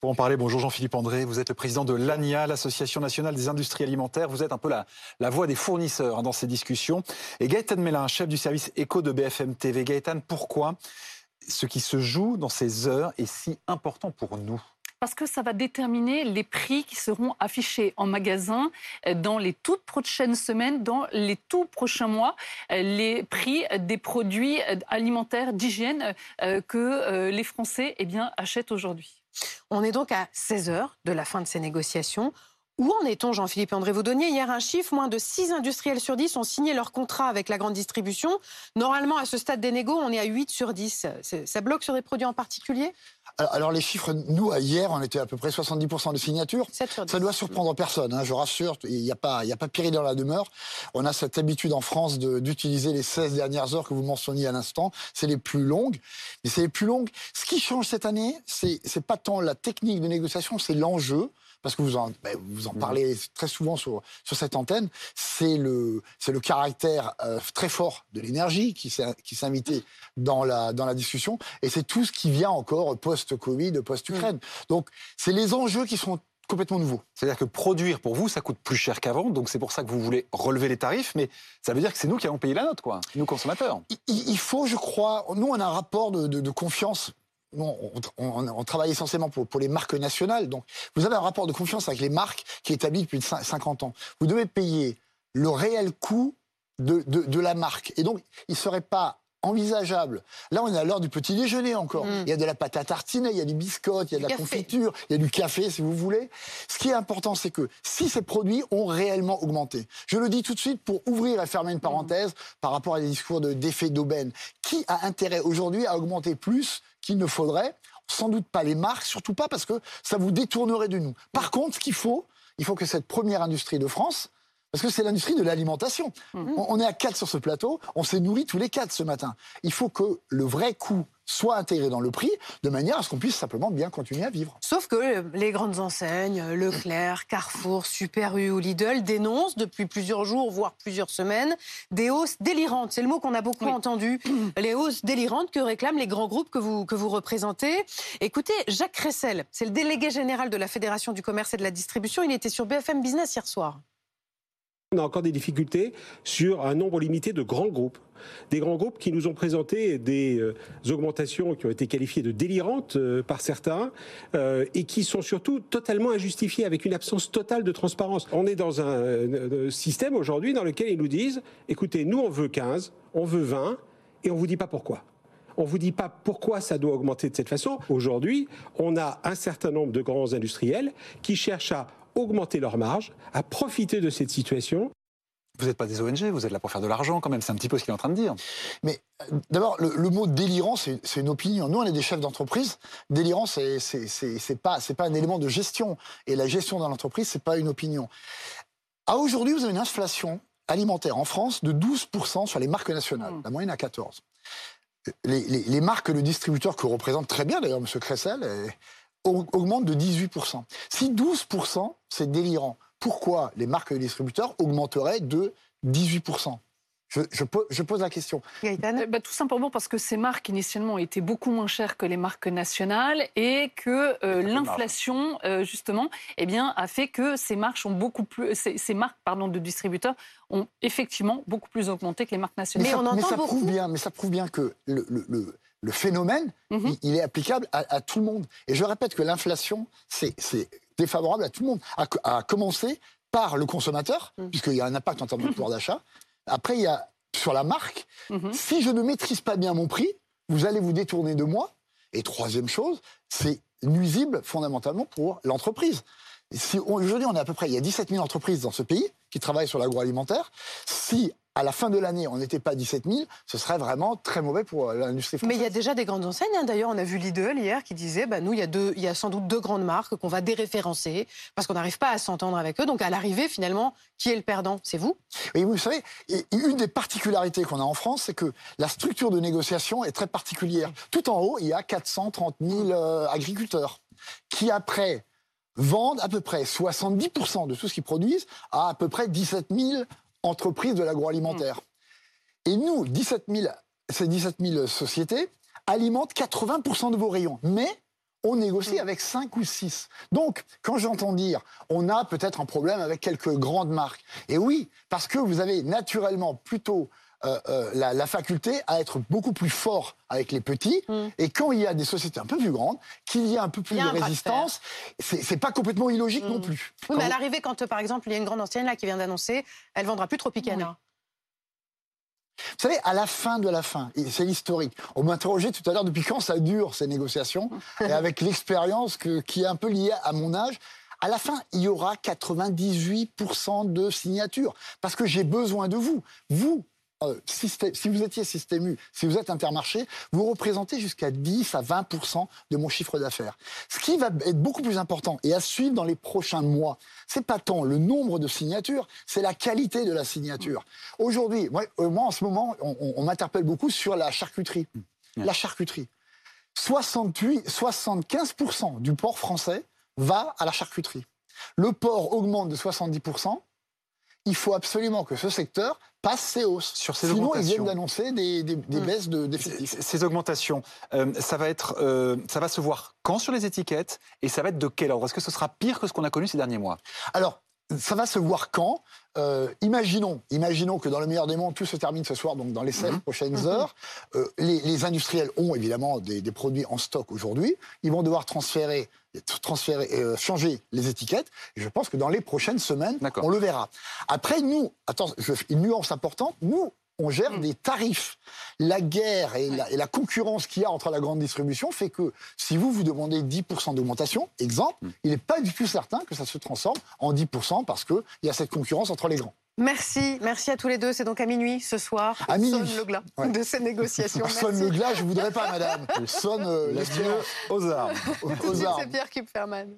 Pour en parler, bonjour Jean-Philippe André, vous êtes le président de l'ANIA, l'Association nationale des industries alimentaires. Vous êtes un peu la, voix des fournisseurs hein, dans ces discussions. Et Gaëtan Mélin, chef du service éco de BFM TV. Gaëtan, pourquoi ce qui se joue dans ces heures est si important pour nous? Parce que ça va déterminer les prix qui seront affichés en magasin euh, dans les toutes prochaines semaines, dans les tout prochains mois, euh, les prix des produits alimentaires d'hygiène que les Français eh bien, achètent aujourd'hui. On est donc à 16 heures de la fin de ces négociations. Où en est-on, Jean-Philippe André Vous donniez hier un chiffre, moins de 6 industriels sur 10 ont signé leur contrat avec la grande distribution. Normalement, à ce stade des négos, on est à 8 sur 10. Ça bloque sur des produits en particulier? Alors, les chiffres, nous, hier, on était à peu près 70% de signatures. Ça doit surprendre personne, hein, je rassure. Il n'y a, pas, a pas péril dans la demeure. On a cette habitude en France d'utiliser les 16 dernières heures que vous mentionniez à l'instant. C'est les plus longues. Mais c'est les plus longues. Ce qui change cette année, c'est pas tant la technique de négociation, c'est l'enjeu parce que vous en, ben, vous en mm. parlez très souvent sur, sur cette antenne, c'est le, c'est le caractère euh, très fort de l'énergie qui s'est, qui s'est invité dans la, dans la discussion, et c'est tout ce qui vient encore post-Covid, post-Ukraine. Mm. Donc, c'est les enjeux qui sont complètement nouveaux. C'est-à-dire que produire pour vous, ça coûte plus cher qu'avant, donc c'est pour ça que vous voulez relever les tarifs, mais ça veut dire que c'est nous qui allons payer la note, quoi, nous consommateurs. Il, faut, je crois, nous on a un rapport de, de, de confiance on, travaille essentiellement pour, les marques nationales. Donc, vous avez un rapport de confiance avec les marques qui est établi depuis 50 ans. Vous devez payer le réel coût de, de, la marque. Et donc, il ne serait pas envisageable. Là, on est à l'heure du petit déjeuner encore. Mm. Il y a de la pâte à tartiner, il y a du biscotte, il y a de la confiture, il y a du café, si vous voulez. Ce qui est important, c'est que si ces produits ont réellement augmenté, je le dis tout de suite pour ouvrir et fermer une parenthèse par rapport à des discours d'effet d'aubaine, qui a intérêt aujourd'hui à augmenter plus qu'il ne faudrait? Sans doute pas les marques, surtout pas parce que ça vous détournerait de nous. Par contre, ce qu'il faut, il faut que cette première industrie de France, parce que c'est l'industrie de l'alimentation. Mhm. On, est à quatre sur ce plateau, on s'est nourri tous les quatre ce matin. Il faut que le vrai coût soit intégré dans le prix, de manière à ce qu'on puisse simplement bien continuer à vivre. Sauf que les grandes enseignes, Leclerc, Carrefour, Super U ou Lidl, dénoncent depuis plusieurs jours, voire plusieurs semaines, des hausses délirantes. C'est le mot qu'on a beaucoup entendu. Les hausses délirantes que réclament les grands groupes que vous, que vous représentez. Écoutez, Jacques Cressel, c'est le délégué général de la Fédération du commerce et de la distribution. Il était sur BFM Business hier soir. On a encore des difficultés sur un nombre limité de grands groupes. Des grands groupes qui nous ont présenté des euh, augmentations qui ont été qualifiées de délirantes euh, par certains euh, et qui sont surtout totalement injustifiées avec une absence totale de transparence. On est dans un système aujourd'hui dans lequel ils nous disent écoutez, nous on veut 15, on veut 20 et on vous dit pas pourquoi. On ne vous dit pas pourquoi ça doit augmenter de cette façon. Aujourd'hui, on a un certain nombre de grands industriels qui cherchent à augmenter leurs marges, à profiter de cette situation. Vous n'êtes pas des ONG, vous êtes là pour faire de l'argent quand même, c'est un petit peu ce qu'il est en train de dire. Mais euh, d'abord, le, mot délirant, c'est une opinion. Nous, on est des chefs d'entreprise. Délirant, c'est pas, pas un élément de gestion. Et la gestion dans l'entreprise, c'est pas une opinion. À aujourd'hui, vous avez une inflation alimentaire en France de 12% sur les marques nationales, mmh. la moyenne à 14%. Les, les, marques, le distributeur que représente très bien d'ailleurs M. Cressel, augmente de 18%. Si 12%, c'est délirant, pourquoi les marques et les distributeurs augmenteraient de 18% je, pose la question. Euh, bah, tout simplement parce que ces marques initialement étaient beaucoup moins chères que les marques nationales et que euh, l'inflation euh, justement eh bien, a fait que ces marques, ont beaucoup plus, ces, marques pardon, de distributeurs ont effectivement beaucoup plus augmenté que les marques nationales. Mais, on ça, prouve bien, mais ça prouve bien que le le phénomène, mhm. il, est applicable à, tout le monde. Et je répète que l'inflation, c'est défavorable à tout le monde, à, commencer par le consommateur, mhm. puisqu'il y a un impact en termes de pouvoir d'achat. Après, il y a sur la marque. Mhm. Si je ne maîtrise pas bien mon prix, vous allez vous détourner de moi. Et troisième chose, c'est nuisible fondamentalement pour l'entreprise. Si aujourd'hui, on est à peu près, il y a 17 000 entreprises dans ce pays qui travaillent sur l'agroalimentaire. Si à la fin de l'année, on n'était pas à 17 000, ce serait vraiment très mauvais pour euh, l'industrie française. Mais il y a déjà des grandes enseignes. Hein. D'ailleurs, on a vu Lidl hier qui disait bah, nous, il y, a deux, il y a sans doute deux grandes marques qu'on va déréférencer parce qu'on n'arrive pas à s'entendre avec eux. Donc, à l'arrivée, finalement, qui est le perdant? C'est vous? Oui, vous savez, une des particularités qu'on a en France, c'est que la structure de négociation est très particulière. Tout en haut, il y a 430 000 euh, agriculteurs qui, après, vendent à peu près 70% de tout ce qu'ils produisent à à peu près 17 000 entreprises de l'agroalimentaire. Et nous, 17 000, ces 17 000 sociétés alimentent 80% de vos rayons. Mais on négocie avec 5 ou 6. Donc, quand j'entends dire on a peut-être un problème avec quelques grandes marques, et oui, parce que vous avez naturellement plutôt la, la faculté à être beaucoup plus fort avec les petits, Mm. et quand il y a des sociétés un peu plus grandes, qu'il y a un peu plus de résistance, c'est c'est pas complètement illogique Mm. non plus. Oui, Quand mais à l'arrivée, quand euh, par exemple, il y a une grande ancienne là qui vient d'annoncer, elle vendra plus Tropicana. Vous savez, à la fin de la fin, c'est l'historique. On m'interrogeait tout à l'heure depuis quand ça dure ces négociations, et avec l'expérience qui est un peu liée à mon âge. À la fin, il y aura 98% de signatures, parce que j'ai besoin de vous. Vous, euh, système- si vous étiez Système U, si vous êtes Intermarché, vous représentez jusqu'à 10 à 20% de mon chiffre d'affaires. Ce qui va être beaucoup plus important et à suivre dans les prochains mois, c'est pas tant le nombre de signatures, c'est la qualité de la signature. Aujourd'hui, moi, euh, moi, en ce moment, on, on- on m'interpelle beaucoup sur la charcuterie. La charcuterie. 68, 75% du porc français va à la charcuterie. Le porc augmente de 70%. Il faut absolument que ce secteur passe ses hausses. Sur ces Sinon, ils augmentations. viennent d'annoncer des, des- des Mm. baisses de Ces-. Ces augmentations, euh, ça va être, euh, ça va se voir quand sur les étiquettes et ça va être de quel ordre? Est-ce que ce sera pire que ce qu'on a connu ces derniers mois? Alors, ça va se voir quand Euh, imaginons, imaginons que dans le meilleur des mondes, tout se termine ce soir, donc dans les 16 prochaines heures. Euh, les, les industriels ont évidemment des, des produits en stock aujourd'hui. Ils vont devoir transférer, transférer euh, changer les étiquettes. Et je pense que dans les prochaines semaines, on le verra. Après, nous, attends, je- une nuance importante, nous, on gère des tarifs. La guerre et la, et la concurrence qu'il y a entre la grande distribution fait que si vous vous demandez 10% d'augmentation, exemple, il n'est pas du tout certain que ça se transforme en 10% parce qu'il y a cette concurrence entre les grands. Merci, merci à tous les deux. C'est donc à minuit ce soir. À minuit. Sonne le glas Ouais. de ces négociations. Sonne Merci. le glas, je voudrais pas, madame. Sonne euh, l'espérance aux armes. aux armes. C'est Pierre Kupferman.